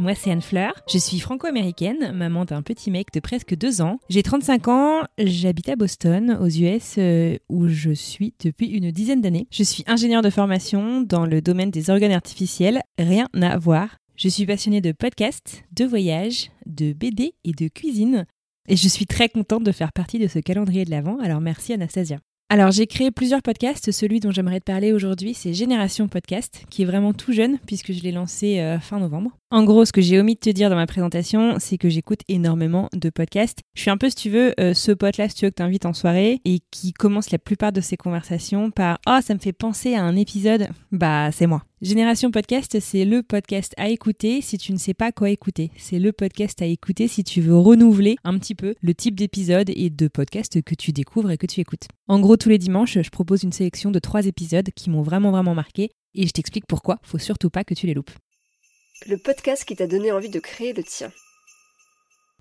Moi, c'est Anne Fleur. Je suis franco-américaine, maman d'un petit mec de presque deux ans. J'ai 35 ans, j'habite à Boston, aux US, euh, où je suis depuis une dizaine d'années. Je suis ingénieure de formation dans le domaine des organes artificiels. Rien à voir. Je suis passionnée de podcasts, de voyages, de BD et de cuisine. Et je suis très contente de faire partie de ce calendrier de l'Avent, alors merci Anastasia. Alors j'ai créé plusieurs podcasts, celui dont j'aimerais te parler aujourd'hui c'est Génération Podcast, qui est vraiment tout jeune puisque je l'ai lancé euh, fin novembre. En gros ce que j'ai omis de te dire dans ma présentation c'est que j'écoute énormément de podcasts. Je suis un peu si tu veux euh, ce pote là si tu veux que t'invites en soirée et qui commence la plupart de ses conversations par « Oh ça me fait penser à un épisode », bah c'est moi. Génération Podcast, c'est le podcast à écouter si tu ne sais pas quoi écouter. C'est le podcast à écouter si tu veux renouveler un petit peu le type d'épisode et de podcast que tu découvres et que tu écoutes. En gros, tous les dimanches, je propose une sélection de trois épisodes qui m'ont vraiment vraiment marqué et je t'explique pourquoi. Faut surtout pas que tu les loupes. Le podcast qui t'a donné envie de créer le tien.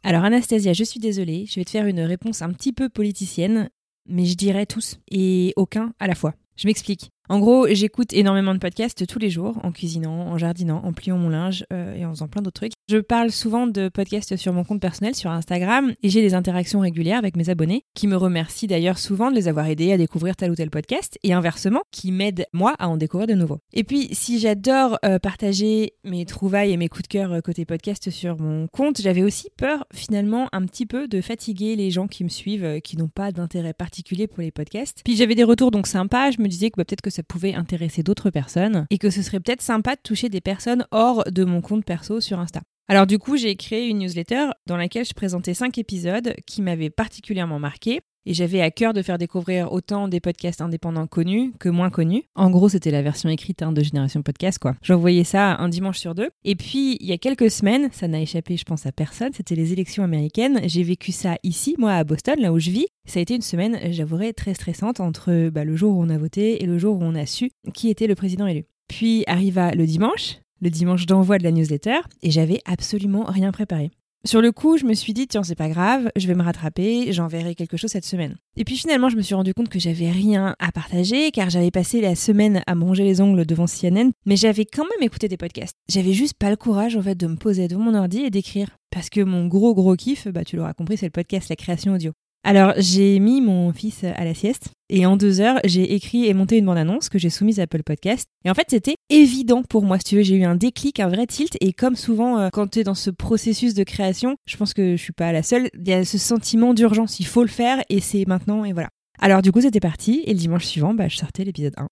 Alors Anastasia, je suis désolée, je vais te faire une réponse un petit peu politicienne, mais je dirais tous et aucun à la fois. Je m'explique. En gros, j'écoute énormément de podcasts tous les jours, en cuisinant, en jardinant, en pliant mon linge euh, et en faisant plein d'autres trucs. Je parle souvent de podcasts sur mon compte personnel sur Instagram et j'ai des interactions régulières avec mes abonnés qui me remercient d'ailleurs souvent de les avoir aidés à découvrir tel ou tel podcast et inversement qui m'aident moi à en découvrir de nouveaux. Et puis si j'adore euh, partager mes trouvailles et mes coups de cœur euh, côté podcast sur mon compte, j'avais aussi peur finalement un petit peu de fatiguer les gens qui me suivent qui n'ont pas d'intérêt particulier pour les podcasts. Puis j'avais des retours donc sympas, je me disais que bah, peut-être que ça pouvait intéresser d'autres personnes et que ce serait peut-être sympa de toucher des personnes hors de mon compte perso sur Insta. Alors du coup, j'ai créé une newsletter dans laquelle je présentais cinq épisodes qui m'avaient particulièrement marqué. Et j'avais à cœur de faire découvrir autant des podcasts indépendants connus que moins connus. En gros, c'était la version écrite hein, de Génération Podcast, quoi. J'envoyais ça un dimanche sur deux. Et puis, il y a quelques semaines, ça n'a échappé, je pense, à personne, c'était les élections américaines. J'ai vécu ça ici, moi, à Boston, là où je vis. Ça a été une semaine, j'avouerai, très stressante entre bah, le jour où on a voté et le jour où on a su qui était le président élu. Puis arriva le dimanche, le dimanche d'envoi de la newsletter, et j'avais absolument rien préparé. Sur le coup, je me suis dit, tiens, c'est pas grave, je vais me rattraper, j'enverrai quelque chose cette semaine. Et puis finalement, je me suis rendu compte que j'avais rien à partager, car j'avais passé la semaine à manger les ongles devant CNN, mais j'avais quand même écouté des podcasts. J'avais juste pas le courage, en fait, de me poser devant mon ordi et d'écrire. Parce que mon gros gros kiff, bah tu l'auras compris, c'est le podcast, la création audio. Alors, j'ai mis mon fils à la sieste et en deux heures, j'ai écrit et monté une bande-annonce que j'ai soumise à Apple Podcast. Et en fait, c'était évident pour moi. Si tu veux, j'ai eu un déclic, un vrai tilt. Et comme souvent, euh, quand tu es dans ce processus de création, je pense que je suis pas la seule, il y a ce sentiment d'urgence. Il faut le faire et c'est maintenant et voilà. Alors, du coup, c'était parti. Et le dimanche suivant, bah, je sortais l'épisode 1.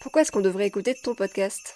Pourquoi est-ce qu'on devrait écouter ton podcast?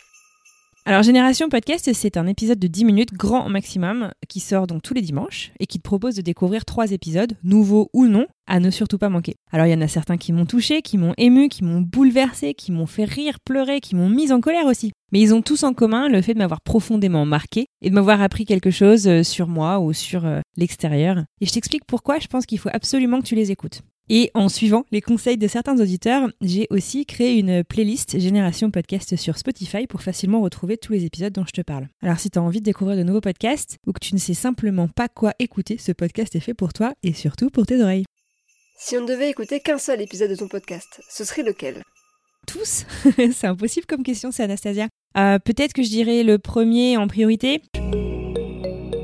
Alors Génération Podcast, c'est un épisode de 10 minutes grand maximum qui sort donc tous les dimanches et qui te propose de découvrir trois épisodes, nouveaux ou non, à ne surtout pas manquer. Alors il y en a certains qui m'ont touché, qui m'ont ému, qui m'ont bouleversé, qui m'ont fait rire, pleurer, qui m'ont mise en colère aussi. Mais ils ont tous en commun le fait de m'avoir profondément marqué et de m'avoir appris quelque chose euh, sur moi ou sur euh, l'extérieur. Et je t'explique pourquoi je pense qu'il faut absolument que tu les écoutes. Et en suivant les conseils de certains auditeurs, j'ai aussi créé une playlist Génération Podcast sur Spotify pour facilement retrouver tous les épisodes dont je te parle. Alors si tu as envie de découvrir de nouveaux podcasts ou que tu ne sais simplement pas quoi écouter, ce podcast est fait pour toi et surtout pour tes oreilles. Si on ne devait écouter qu'un seul épisode de ton podcast, ce serait lequel? Tous? C'est impossible comme question, c'est Anastasia. Euh, Peut-être que je dirais le premier en priorité.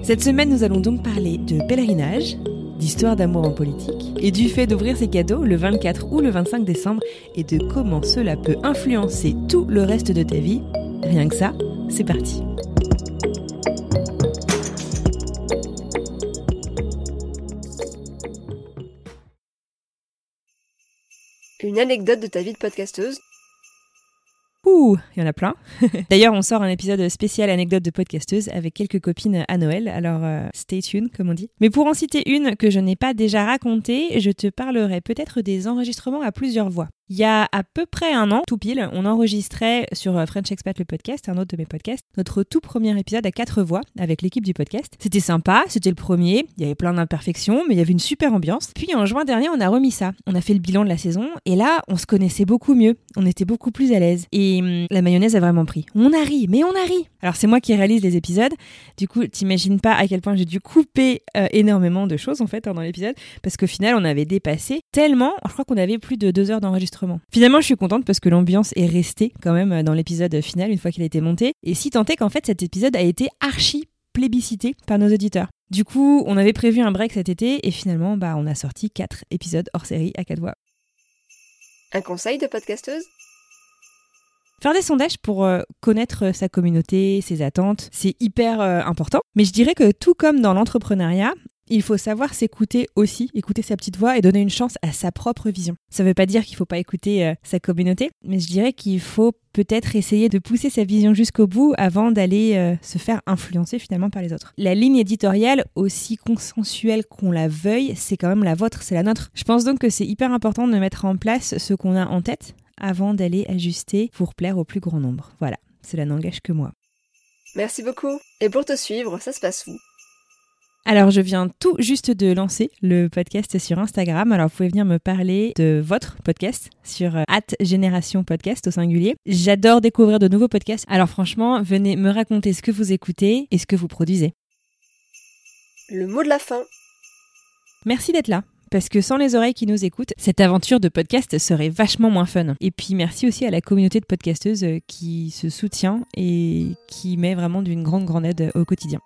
Cette semaine, nous allons donc parler de pèlerinage, d'histoire d'amour en politique et du fait d'ouvrir ses cadeaux le 24 ou le 25 décembre et de comment cela peut influencer tout le reste de ta vie. Rien que ça, c'est parti. Une anecdote de ta vie de podcasteuse Ouh, il y en a plein. D'ailleurs, on sort un épisode spécial anecdote de podcasteuse avec quelques copines à Noël, alors euh, stay tuned, comme on dit. Mais pour en citer une que je n'ai pas déjà racontée, je te parlerai peut-être des enregistrements à plusieurs voix. Il y a à peu près un an, tout pile, on enregistrait sur euh, French Expat le podcast, un autre de mes podcasts, notre tout premier épisode à quatre voix avec l'équipe du podcast. C'était sympa, c'était le premier, il y avait plein d'imperfections, mais il y avait une super ambiance. Puis en juin dernier, on a remis ça. On a fait le bilan de la saison et là, on se connaissait beaucoup mieux, on était beaucoup plus à l'aise. Et hum, la mayonnaise a vraiment pris. On a ri, mais on a ri Alors c'est moi qui réalise les épisodes, du coup, t'imagines pas à quel point j'ai dû couper euh, énormément de choses en fait dans l'épisode, parce qu'au final, on avait dépassé tellement, je crois qu'on avait plus de deux heures d'enregistrement Finalement, je suis contente parce que l'ambiance est restée quand même euh, dans l'épisode final une fois qu'il a été monté. Et si tant est qu'en fait cet épisode a été archi plébiscité par nos auditeurs. Du coup, on avait prévu un break cet été et finalement, bah, on a sorti quatre épisodes hors série à quatre voix. Un conseil de podcasteuse? Faire des sondages pour euh, connaître sa communauté, ses attentes, c'est hyper euh, important. Mais je dirais que tout comme dans l'entrepreneuriat, il faut savoir s'écouter aussi, écouter sa petite voix et donner une chance à sa propre vision. Ça ne veut pas dire qu'il ne faut pas écouter euh, sa communauté, mais je dirais qu'il faut peut-être essayer de pousser sa vision jusqu'au bout avant d'aller euh, se faire influencer finalement par les autres. La ligne éditoriale, aussi consensuelle qu'on la veuille, c'est quand même la vôtre, c'est la nôtre. Je pense donc que c'est hyper important de mettre en place ce qu'on a en tête avant d'aller ajuster pour plaire au plus grand nombre. Voilà, cela n'engage que moi. Merci beaucoup. Et pour te suivre, ça se passe où? Alors, je viens tout juste de lancer le podcast sur Instagram. Alors, vous pouvez venir me parler de votre podcast sur euh, Génération Podcast au singulier. J'adore découvrir de nouveaux podcasts. Alors, franchement, venez me raconter ce que vous écoutez et ce que vous produisez. Le mot de la fin. Merci d'être là. Parce que sans les oreilles qui nous écoutent, cette aventure de podcast serait vachement moins fun. Et puis merci aussi à la communauté de podcasteuses qui se soutient et qui met vraiment d'une grande grande aide au quotidien.